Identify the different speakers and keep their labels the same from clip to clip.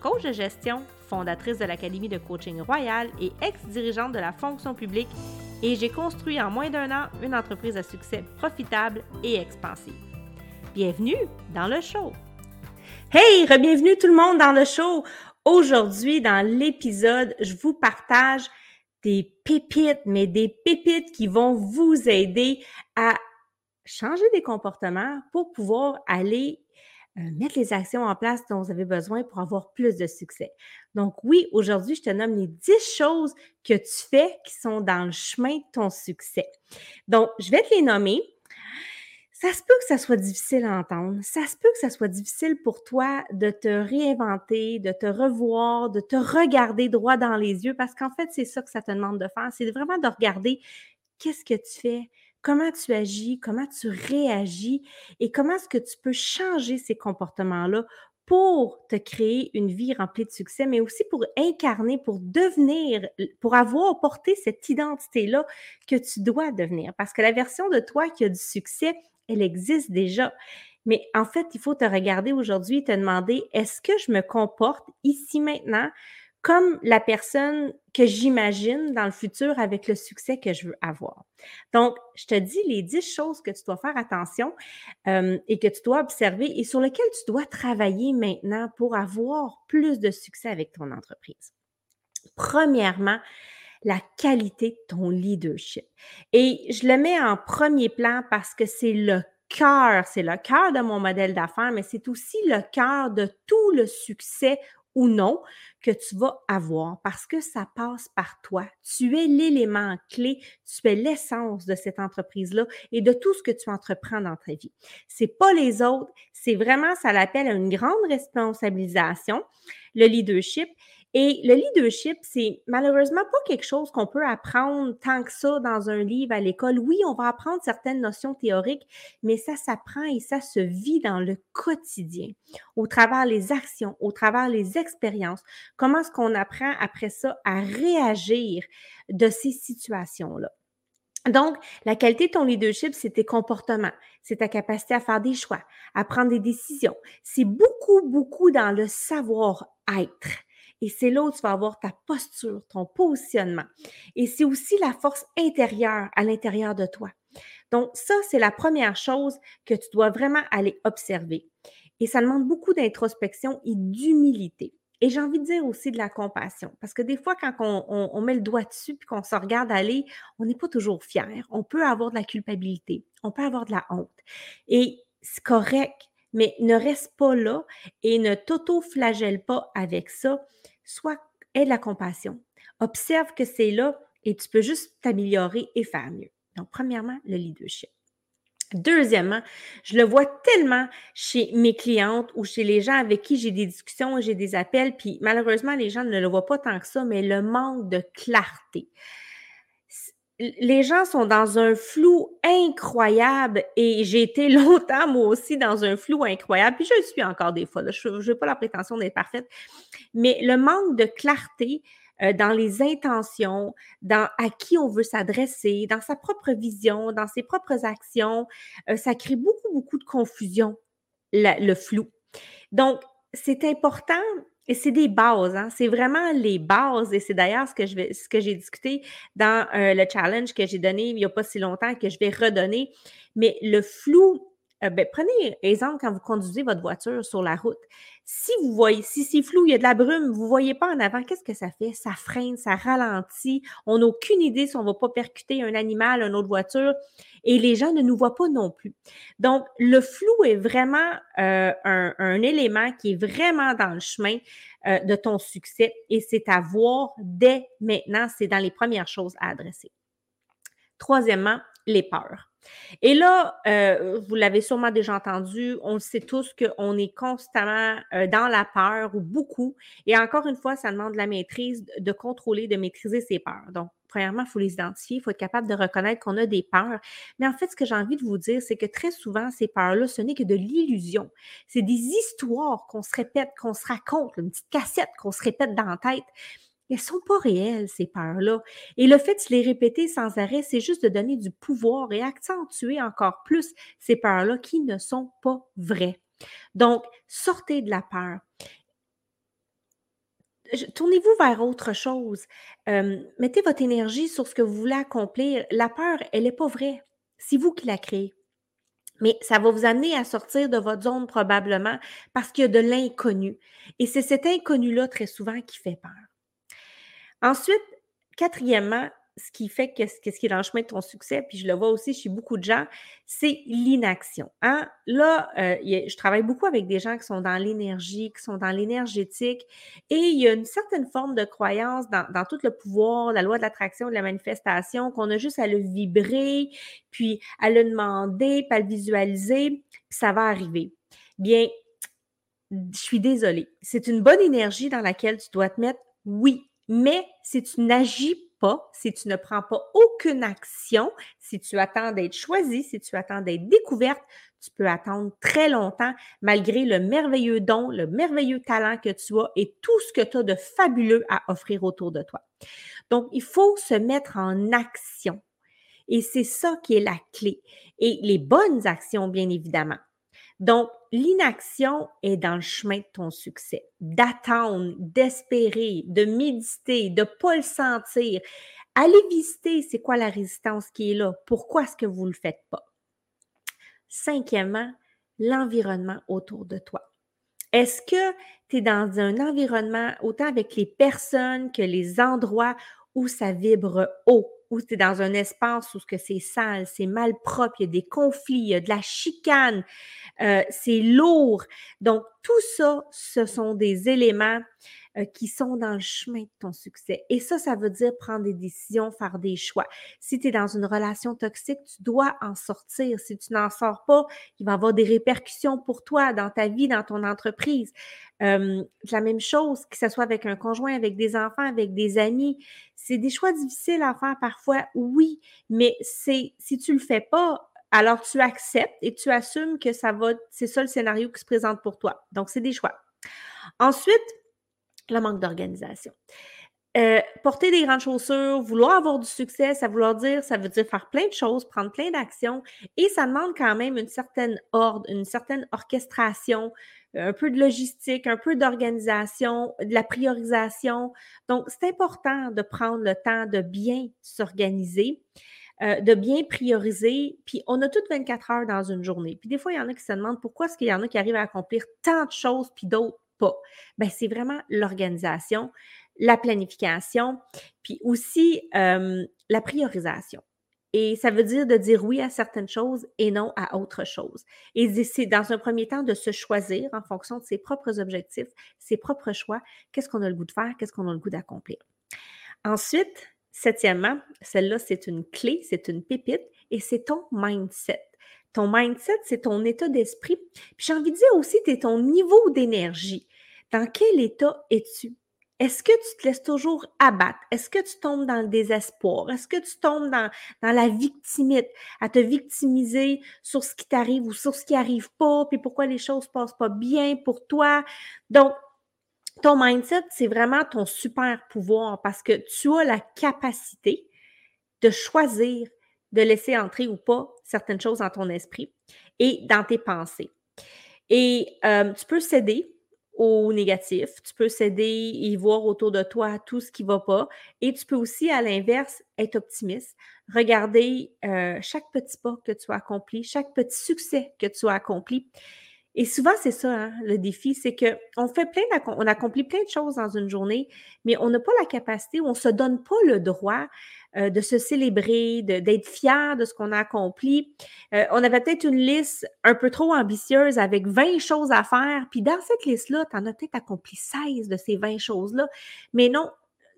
Speaker 1: coach de gestion, fondatrice de l'Académie de coaching royal et ex-dirigeante de la fonction publique, et j'ai construit en moins d'un an une entreprise à succès profitable et expansive. Bienvenue dans le show! Hey, bienvenue tout le monde dans le show! Aujourd'hui, dans l'épisode, je vous partage des pépites, mais des pépites qui vont vous aider à changer des comportements pour pouvoir aller mettre les actions en place dont vous avez besoin pour avoir plus de succès. Donc oui, aujourd'hui, je te nomme les 10 choses que tu fais qui sont dans le chemin de ton succès. Donc, je vais te les nommer. Ça se peut que ça soit difficile à entendre. Ça se peut que ça soit difficile pour toi de te réinventer, de te revoir, de te regarder droit dans les yeux parce qu'en fait, c'est ça que ça te demande de faire. C'est vraiment de regarder qu'est-ce que tu fais, comment tu agis, comment tu réagis et comment est-ce que tu peux changer ces comportements-là pour te créer une vie remplie de succès, mais aussi pour incarner, pour devenir, pour avoir porté cette identité-là que tu dois devenir. Parce que la version de toi qui a du succès, elle existe déjà. Mais en fait, il faut te regarder aujourd'hui et te demander, est-ce que je me comporte ici maintenant comme la personne que j'imagine dans le futur avec le succès que je veux avoir. Donc, je te dis les 10 choses que tu dois faire attention euh, et que tu dois observer et sur lesquelles tu dois travailler maintenant pour avoir plus de succès avec ton entreprise. Premièrement, la qualité de ton leadership. Et je le mets en premier plan parce que c'est le cœur, c'est le cœur de mon modèle d'affaires, mais c'est aussi le cœur de tout le succès ou non que tu vas avoir parce que ça passe par toi. Tu es l'élément clé, tu es l'essence de cette entreprise-là et de tout ce que tu entreprends dans ta vie. C'est pas les autres, c'est vraiment, ça l'appelle une grande responsabilisation, le leadership. Et le leadership, c'est malheureusement pas quelque chose qu'on peut apprendre tant que ça dans un livre à l'école. Oui, on va apprendre certaines notions théoriques, mais ça s'apprend et ça se vit dans le quotidien, au travers les actions, au travers les expériences. Comment est-ce qu'on apprend après ça à réagir de ces situations-là? Donc, la qualité de ton leadership, c'est tes comportements, c'est ta capacité à faire des choix, à prendre des décisions. C'est beaucoup, beaucoup dans le savoir-être. Et c'est là où tu vas avoir ta posture, ton positionnement. Et c'est aussi la force intérieure à l'intérieur de toi. Donc, ça, c'est la première chose que tu dois vraiment aller observer. Et ça demande beaucoup d'introspection et d'humilité. Et j'ai envie de dire aussi de la compassion, parce que des fois, quand on, met le doigt dessus puis qu'on se regarde aller, on n'est pas toujours fier. On peut avoir de la culpabilité, on peut avoir de la honte. Et c'est correct mais ne reste pas là et ne t'auto-flagelle pas avec ça. Soit aie de la compassion. Observe que c'est là et tu peux juste t'améliorer et faire mieux. Donc, premièrement, le leadership. Deuxièmement, je le vois tellement chez mes clientes ou chez les gens avec qui j'ai des discussions, j'ai des appels, puis malheureusement, les gens ne le voient pas tant que ça, mais le manque de clarté les gens sont dans un flou incroyable et j'ai été longtemps, moi aussi, dans un flou incroyable. Puis je le suis encore des fois. Je n'ai pas la prétention d'être parfaite. Mais le manque de clarté euh, dans les intentions, dans à qui on veut s'adresser, dans sa propre vision, dans ses propres actions, euh, ça crée beaucoup, beaucoup de confusion, le flou. Donc, c'est important et c'est des bases, hein? c'est vraiment les bases. Et c'est d'ailleurs ce que j'ai discuté dans euh, le challenge que j'ai donné il n'y a pas si longtemps que je vais redonner. Mais le flou, euh, ben, prenez exemple quand vous conduisez votre voiture sur la route. Si vous voyez, si c'est flou, il y a de la brume, vous ne voyez pas en avant, qu'est-ce que ça fait? Ça freine, ça ralentit. On n'a aucune idée si on ne va pas percuter un animal, une autre voiture et les gens ne nous voient pas non plus. Donc, le flou est vraiment euh, un, élément qui est vraiment dans le chemin euh, de ton succès et c'est à voir dès maintenant. C'est dans les premières choses à adresser. Troisièmement, les peurs. Et là, euh, vous l'avez sûrement déjà entendu, on sait tous qu'on est constamment euh, dans la peur ou beaucoup. Et encore une fois, ça demande la maîtrise, de contrôler, de maîtriser ses peurs. Donc, premièrement, il faut les identifier, il faut être capable de reconnaître qu'on a des peurs. Mais en fait, ce que j'ai envie de vous dire, c'est que très souvent, ces peurs-là, ce n'est que de l'illusion. C'est des histoires qu'on se répète, qu'on se raconte, une petite cassette qu'on se répète dans la tête elles ne sont pas réelles, ces peurs-là. Et le fait de les répéter sans arrêt, c'est juste de donner du pouvoir et accentuer encore plus ces peurs-là qui ne sont pas vraies. Donc, sortez de la peur. Tournez-vous vers autre chose. mettez votre énergie sur ce que vous voulez accomplir. La peur, elle n'est pas vraie. C'est vous qui la créez. Mais ça va vous amener à sortir de votre zone probablement parce qu'il y a de l'inconnu. Et c'est cet inconnu-là très souvent qui fait peur. Ensuite, quatrièmement, ce qui fait que, ce qui est dans le chemin de ton succès, puis je le vois aussi chez beaucoup de gens, c'est l'inaction. Hein? Là, euh, je travaille beaucoup avec des gens qui sont dans l'énergie, qui sont dans l'énergétique, et il y a une certaine forme de croyance dans, dans tout le pouvoir, la loi de l'attraction, de la manifestation, qu'on a juste à le vibrer, puis à le demander, puis à le visualiser, puis ça va arriver. Bien, je suis désolée. C'est une bonne énergie dans laquelle tu dois te mettre. Oui, mais si tu n'agis pas, si tu ne prends pas aucune action, si tu attends d'être choisi, si tu attends d'être découverte, tu peux attendre très longtemps malgré le merveilleux don, le merveilleux talent que tu as et tout ce que tu as de fabuleux à offrir autour de toi. Donc, il faut se mettre en action. Et c'est ça qui est la clé. Et les bonnes actions, bien évidemment. Donc, l'inaction est dans le chemin de ton succès. D'attendre, d'espérer, de méditer, de ne pas le sentir. Allez visiter c'est quoi la résistance qui est là? Pourquoi est-ce que vous ne le faites pas? Cinquièmement, l'environnement autour de toi. Est-ce que tu es dans un environnement, autant avec les personnes que les endroits où ça vibre haut, où tu dans un espace où c'est sale, c'est mal propre, il y a des conflits, il y a de la chicane, euh, c'est lourd. Donc, tout ça, ce sont des éléments euh, qui sont dans le chemin de ton succès. Et ça, ça veut dire prendre des décisions, faire des choix. Si tu es dans une relation toxique, tu dois en sortir. Si tu n'en sors pas, il va y avoir des répercussions pour toi dans ta vie, dans ton entreprise. La même chose, que ce soit avec un conjoint, avec des enfants, avec des amis. C'est des choix difficiles à faire parfois, oui, mais si tu le fais pas, alors tu acceptes et tu assumes que ça va, c'est ça le scénario qui se présente pour toi. Donc, c'est des choix. Ensuite, le manque d'organisation. Euh, porter des grandes chaussures, vouloir avoir du succès, ça vouloir dire, ça veut dire faire plein de choses, prendre plein d'actions, et ça demande quand même une certaine ordre, une certaine orchestration, un peu de logistique, un peu d'organisation, de la priorisation. Donc, c'est important de prendre le temps de bien s'organiser. Euh, de bien prioriser. Puis on a toutes 24 heures dans une journée. Puis des fois, il y en a qui se demandent pourquoi est-ce qu'il y en a qui arrivent à accomplir tant de choses, puis d'autres pas. Bien, c'est vraiment l'organisation, la planification, puis aussi la priorisation. Et ça veut dire de dire oui à certaines choses et non à autre chose. Et c'est dans un premier temps de se choisir en fonction de ses propres objectifs, ses propres choix, qu'est-ce qu'on a le goût de faire, qu'est-ce qu'on a le goût d'accomplir. Ensuite, septièmement, celle-là, c'est une clé, c'est une pépite et c'est ton mindset. Ton mindset, c'est ton état d'esprit. Puis j'ai envie de dire aussi, c'est ton niveau d'énergie. Dans quel état es-tu? Est-ce que tu te laisses toujours abattre? Est-ce que tu tombes dans le désespoir? Est-ce que tu tombes dans, dans la victimite, à te victimiser sur ce qui t'arrive ou sur ce qui n'arrive pas, puis pourquoi les choses ne passent pas bien pour toi? Donc, ton mindset, c'est vraiment ton super pouvoir parce que tu as la capacité de choisir de laisser entrer ou pas certaines choses dans ton esprit et dans tes pensées. Et euh, tu peux céder au négatif, tu peux céder et voir autour de toi tout ce qui ne va pas. Et tu peux aussi, à l'inverse, être optimiste, regarder euh, chaque petit pas que tu as accompli, chaque petit succès que tu as accompli. Et souvent, c'est ça, hein, le défi, c'est qu'on fait plein on accomplit plein de choses dans une journée, mais on n'a pas la capacité, on ne se donne pas le droit euh, de se célébrer, d'être fier de ce qu'on a accompli. Euh, on avait peut-être une liste un peu trop ambitieuse avec 20 choses à faire, puis dans cette liste-là, tu en as peut-être accompli 16 de ces 20 choses-là. Mais non,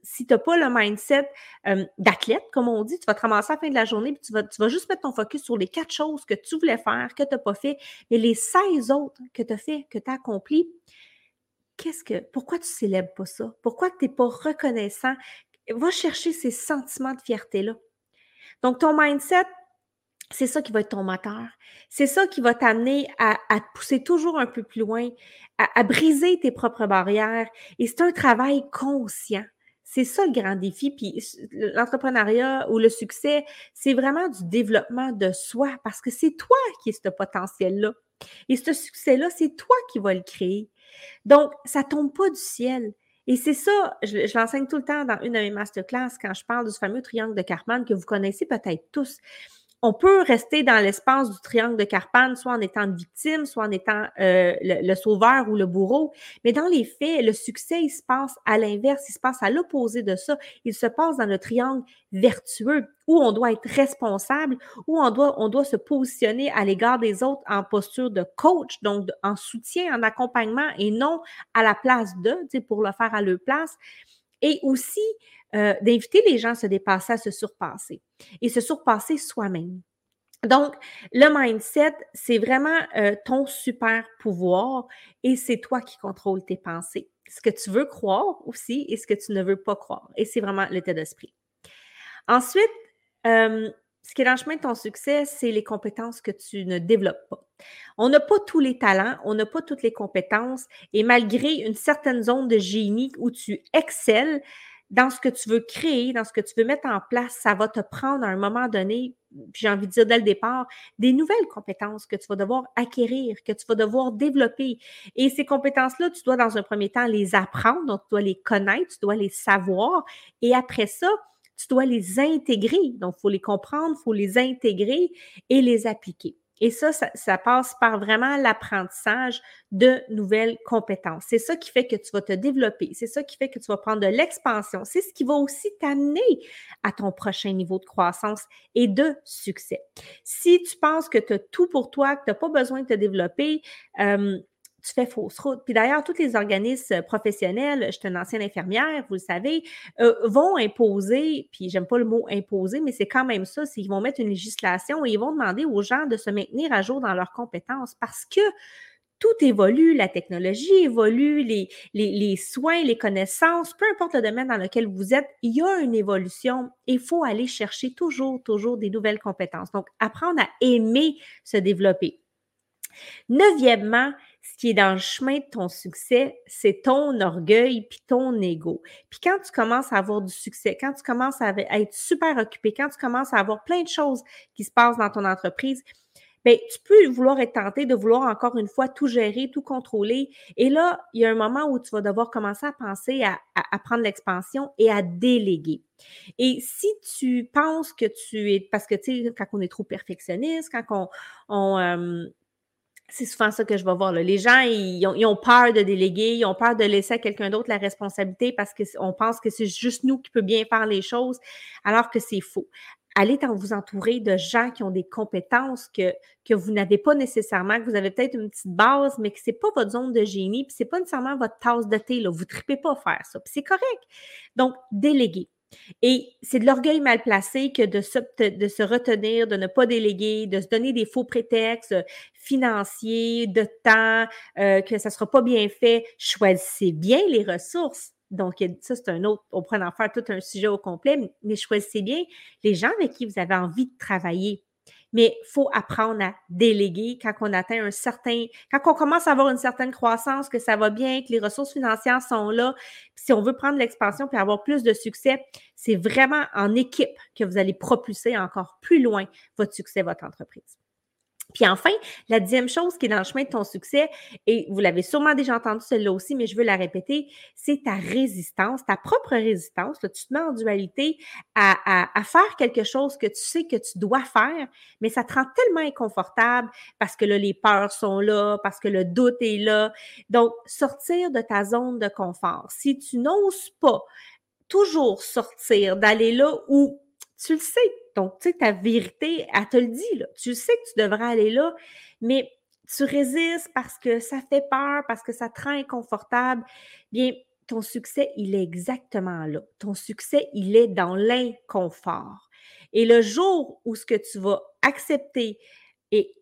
Speaker 1: si tu n'as pas le mindset euh, d'athlète, comme on dit, tu vas te ramasser à la fin de la journée, puis tu vas, juste mettre ton focus sur les quatre choses que tu voulais faire, que tu n'as pas fait, mais les 16 autres que tu as fait, que tu as accompli, qu'est-ce que, pourquoi tu célèbres pas ça? Pourquoi tu n'es pas reconnaissant? Va chercher ces sentiments de fierté-là. Donc, ton mindset, c'est ça qui va être ton moteur. C'est ça qui va t'amener à, te pousser toujours un peu plus loin, à, briser tes propres barrières. Et c'est un travail conscient. C'est ça le grand défi. Puis l'entrepreneuriat ou le succès, c'est vraiment du développement de soi parce que c'est toi qui as ce potentiel-là. Et ce succès-là, c'est toi qui vas le créer. Donc, ça tombe pas du ciel. Et c'est ça, je, l'enseigne tout le temps dans une de mes masterclass quand je parle du fameux triangle de Karpman que vous connaissez peut-être tous on peut rester dans l'espace du triangle de Carpane, soit en étant victime, soit en étant euh, le, sauveur ou le bourreau. Mais dans les faits, le succès, il se passe à l'inverse, il se passe à l'opposé de ça. Il se passe dans le triangle vertueux, où on doit être responsable, où on doit, on doit se positionner à l'égard des autres en posture de coach, donc en soutien, en accompagnement, et non à la place d'eux, pour le faire à leur place. Et aussi, euh, d'inviter les gens à se dépasser, à se surpasser et se surpasser soi-même. Donc, le mindset, c'est vraiment euh, ton super pouvoir et c'est toi qui contrôles tes pensées. Ce que tu veux croire aussi et ce que tu ne veux pas croire. Et c'est vraiment l'état d'esprit. Ensuite, euh, ce qui est dans le chemin de ton succès, c'est les compétences que tu ne développes pas. On n'a pas tous les talents, on n'a pas toutes les compétences et malgré une certaine zone de génie où tu excelles, dans ce que tu veux créer, dans ce que tu veux mettre en place, ça va te prendre à un moment donné, puis j'ai envie de dire dès le départ, des nouvelles compétences que tu vas devoir acquérir, que tu vas devoir développer. Et ces compétences-là, tu dois dans un premier temps les apprendre, donc tu dois les connaître, tu dois les savoir. Et après ça, tu dois les intégrer. Donc, il faut les comprendre, il faut les intégrer et les appliquer. Et ça, ça, passe par vraiment l'apprentissage de nouvelles compétences. C'est ça qui fait que tu vas te développer. C'est ça qui fait que tu vas prendre de l'expansion. C'est ce qui va aussi t'amener à ton prochain niveau de croissance et de succès. Si tu penses que tu as tout pour toi, que tu n'as pas besoin de te développer, euh, tu fais fausse route. Puis d'ailleurs, tous les organismes professionnels, je suis une ancienne infirmière, vous le savez, euh, vont imposer, puis j'aime pas le mot imposer, mais c'est quand même ça, c'est qu'ils vont mettre une législation et ils vont demander aux gens de se maintenir à jour dans leurs compétences parce que tout évolue, la technologie évolue, les, les, les, soins, les connaissances, peu importe le domaine dans lequel vous êtes, il y a une évolution et il faut aller chercher toujours, toujours des nouvelles compétences. Donc, apprendre à aimer se développer. Neuvièmement, ce qui est dans le chemin de ton succès, c'est ton orgueil puis ton ego. Puis quand tu commences à avoir du succès, quand tu commences à être super occupé, quand tu commences à avoir plein de choses qui se passent dans ton entreprise, bien, tu peux vouloir être tenté de vouloir encore une fois tout gérer, tout contrôler. Et là, il y a un moment où tu vas devoir commencer à penser à, prendre l'expansion et à déléguer. Et si tu penses que tu es, parce que tu sais, quand on est trop perfectionniste, quand on, on euh, c'est souvent ça que je vais voir. Les gens, ils ont, peur de déléguer, ils ont peur de laisser à quelqu'un d'autre la responsabilité parce qu'on pense que c'est juste nous qui peut bien faire les choses, alors que c'est faux. Allez vous entourer de gens qui ont des compétences que, que vous n'avez pas nécessairement, que vous avez peut-être une petite base, mais que ce n'est pas votre zone de génie, puis ce n'est pas nécessairement votre tasse de thé. Là. Vous ne tripez pas à faire ça. Puis c'est correct. Donc, déléguer. Et c'est de l'orgueil mal placé que de se, retenir, de ne pas déléguer, de se donner des faux prétextes financiers, de temps, euh, que ça ne sera pas bien fait. Choisissez bien les ressources. Donc, ça, c'est un autre, on pourrait en faire tout un sujet au complet, mais choisissez bien les gens avec qui vous avez envie de travailler mais il faut apprendre à déléguer quand on atteint un certain, quand on commence à avoir une certaine croissance, que ça va bien, que les ressources financières sont là. si on veut prendre l'expansion puis avoir plus de succès, c'est vraiment en équipe que vous allez propulser encore plus loin votre succès, votre entreprise. Puis enfin, la dixième chose qui est dans le chemin de ton succès, et vous l'avez sûrement déjà entendu celle-là aussi, mais je veux la répéter, c'est ta résistance, ta propre résistance. tu te mets en dualité à, faire quelque chose que tu sais que tu dois faire, mais ça te rend tellement inconfortable parce que là, les peurs sont là, parce que le doute est là. Donc, sortir de ta zone de confort. Si tu n'oses pas toujours sortir, d'aller là où tu le sais, donc, tu sais, ta vérité, elle te le dit, là. Tu sais que tu devrais aller là, mais tu résistes parce que ça fait peur, parce que ça te rend inconfortable. Bien, ton succès, il est exactement là. Ton succès, il est dans l'inconfort. Et le jour où ce que tu vas accepter et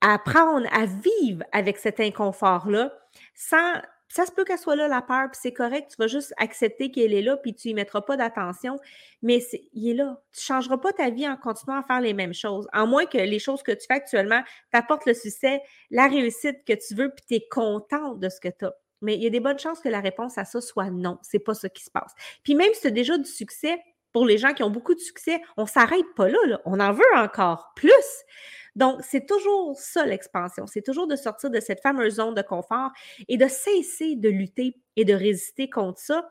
Speaker 1: apprendre à vivre avec cet inconfort-là, sans ça se peut qu'elle soit là, la peur, puis c'est correct. Tu vas juste accepter qu'elle est là, puis tu n'y mettras pas d'attention. Mais il est là. Tu ne changeras pas ta vie en continuant à faire les mêmes choses. En moins que les choses que tu fais actuellement t'apportent le succès, la réussite que tu veux, puis tu es content de ce que tu as. Mais il y a des bonnes chances que la réponse à ça soit non. C'est pas ça qui se passe. Puis même si tu as déjà du succès, pour les gens qui ont beaucoup de succès, on ne s'arrête pas là, là. On en veut encore plus. Donc, c'est toujours ça l'expansion. C'est toujours de sortir de cette fameuse zone de confort et de cesser de lutter et de résister contre ça.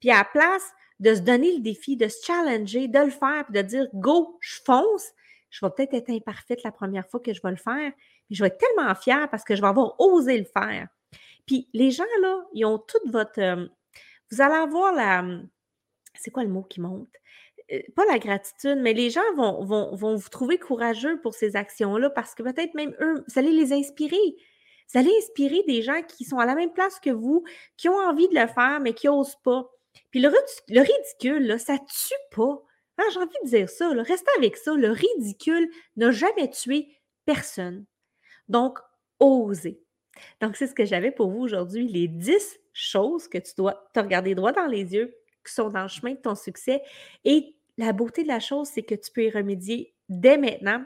Speaker 1: Puis à la place de se donner le défi, de se challenger, de le faire, puis de dire go, je fonce. Je vais peut-être être imparfaite la première fois que je vais le faire, mais je vais être tellement fière parce que je vais avoir osé le faire. Puis les gens, là, ils ont toute votre. Euh, vous allez avoir la. C'est quoi le mot qui monte? Euh, pas la gratitude, mais les gens vont, vont, vont vous trouver courageux pour ces actions-là parce que peut-être même eux, vous allez les inspirer. Vous allez inspirer des gens qui sont à la même place que vous, qui ont envie de le faire, mais qui n'osent pas. Puis le, le ridicule, là, ça tue pas. Hein, j'ai envie de dire ça. Là. Restez avec ça. Le ridicule n'a jamais tué personne. Donc, osez. Donc, c'est ce que j'avais pour vous aujourd'hui, les 10 choses que tu dois te regarder droit dans les yeux, qui sont dans le chemin de ton succès. Et la beauté de la chose, c'est que tu peux y remédier dès maintenant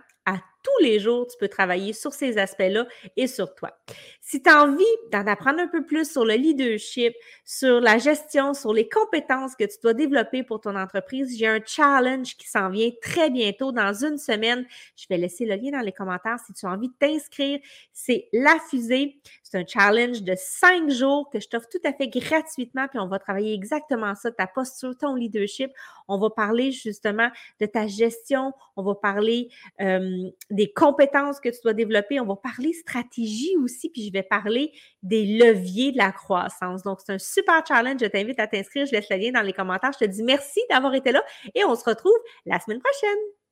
Speaker 1: tous les jours, tu peux travailler sur ces aspects-là et sur toi. Si tu as envie d'en apprendre un peu plus sur le leadership, sur la gestion, sur les compétences que tu dois développer pour ton entreprise, j'ai un challenge qui s'en vient très bientôt dans une semaine. Je vais laisser le lien dans les commentaires si tu as envie de t'inscrire. C'est la fusée. C'est un challenge de cinq jours que je t'offre tout à fait gratuitement. Puis on va travailler exactement ça, ta posture, ton leadership. On va parler justement de ta gestion. On va parler euh, des compétences que tu dois développer. On va parler stratégie aussi, puis je vais parler des leviers de la croissance. Donc, c'est un super challenge. Je t'invite à t'inscrire. Je laisse le lien dans les commentaires. Je te dis merci d'avoir été là et on se retrouve la semaine prochaine.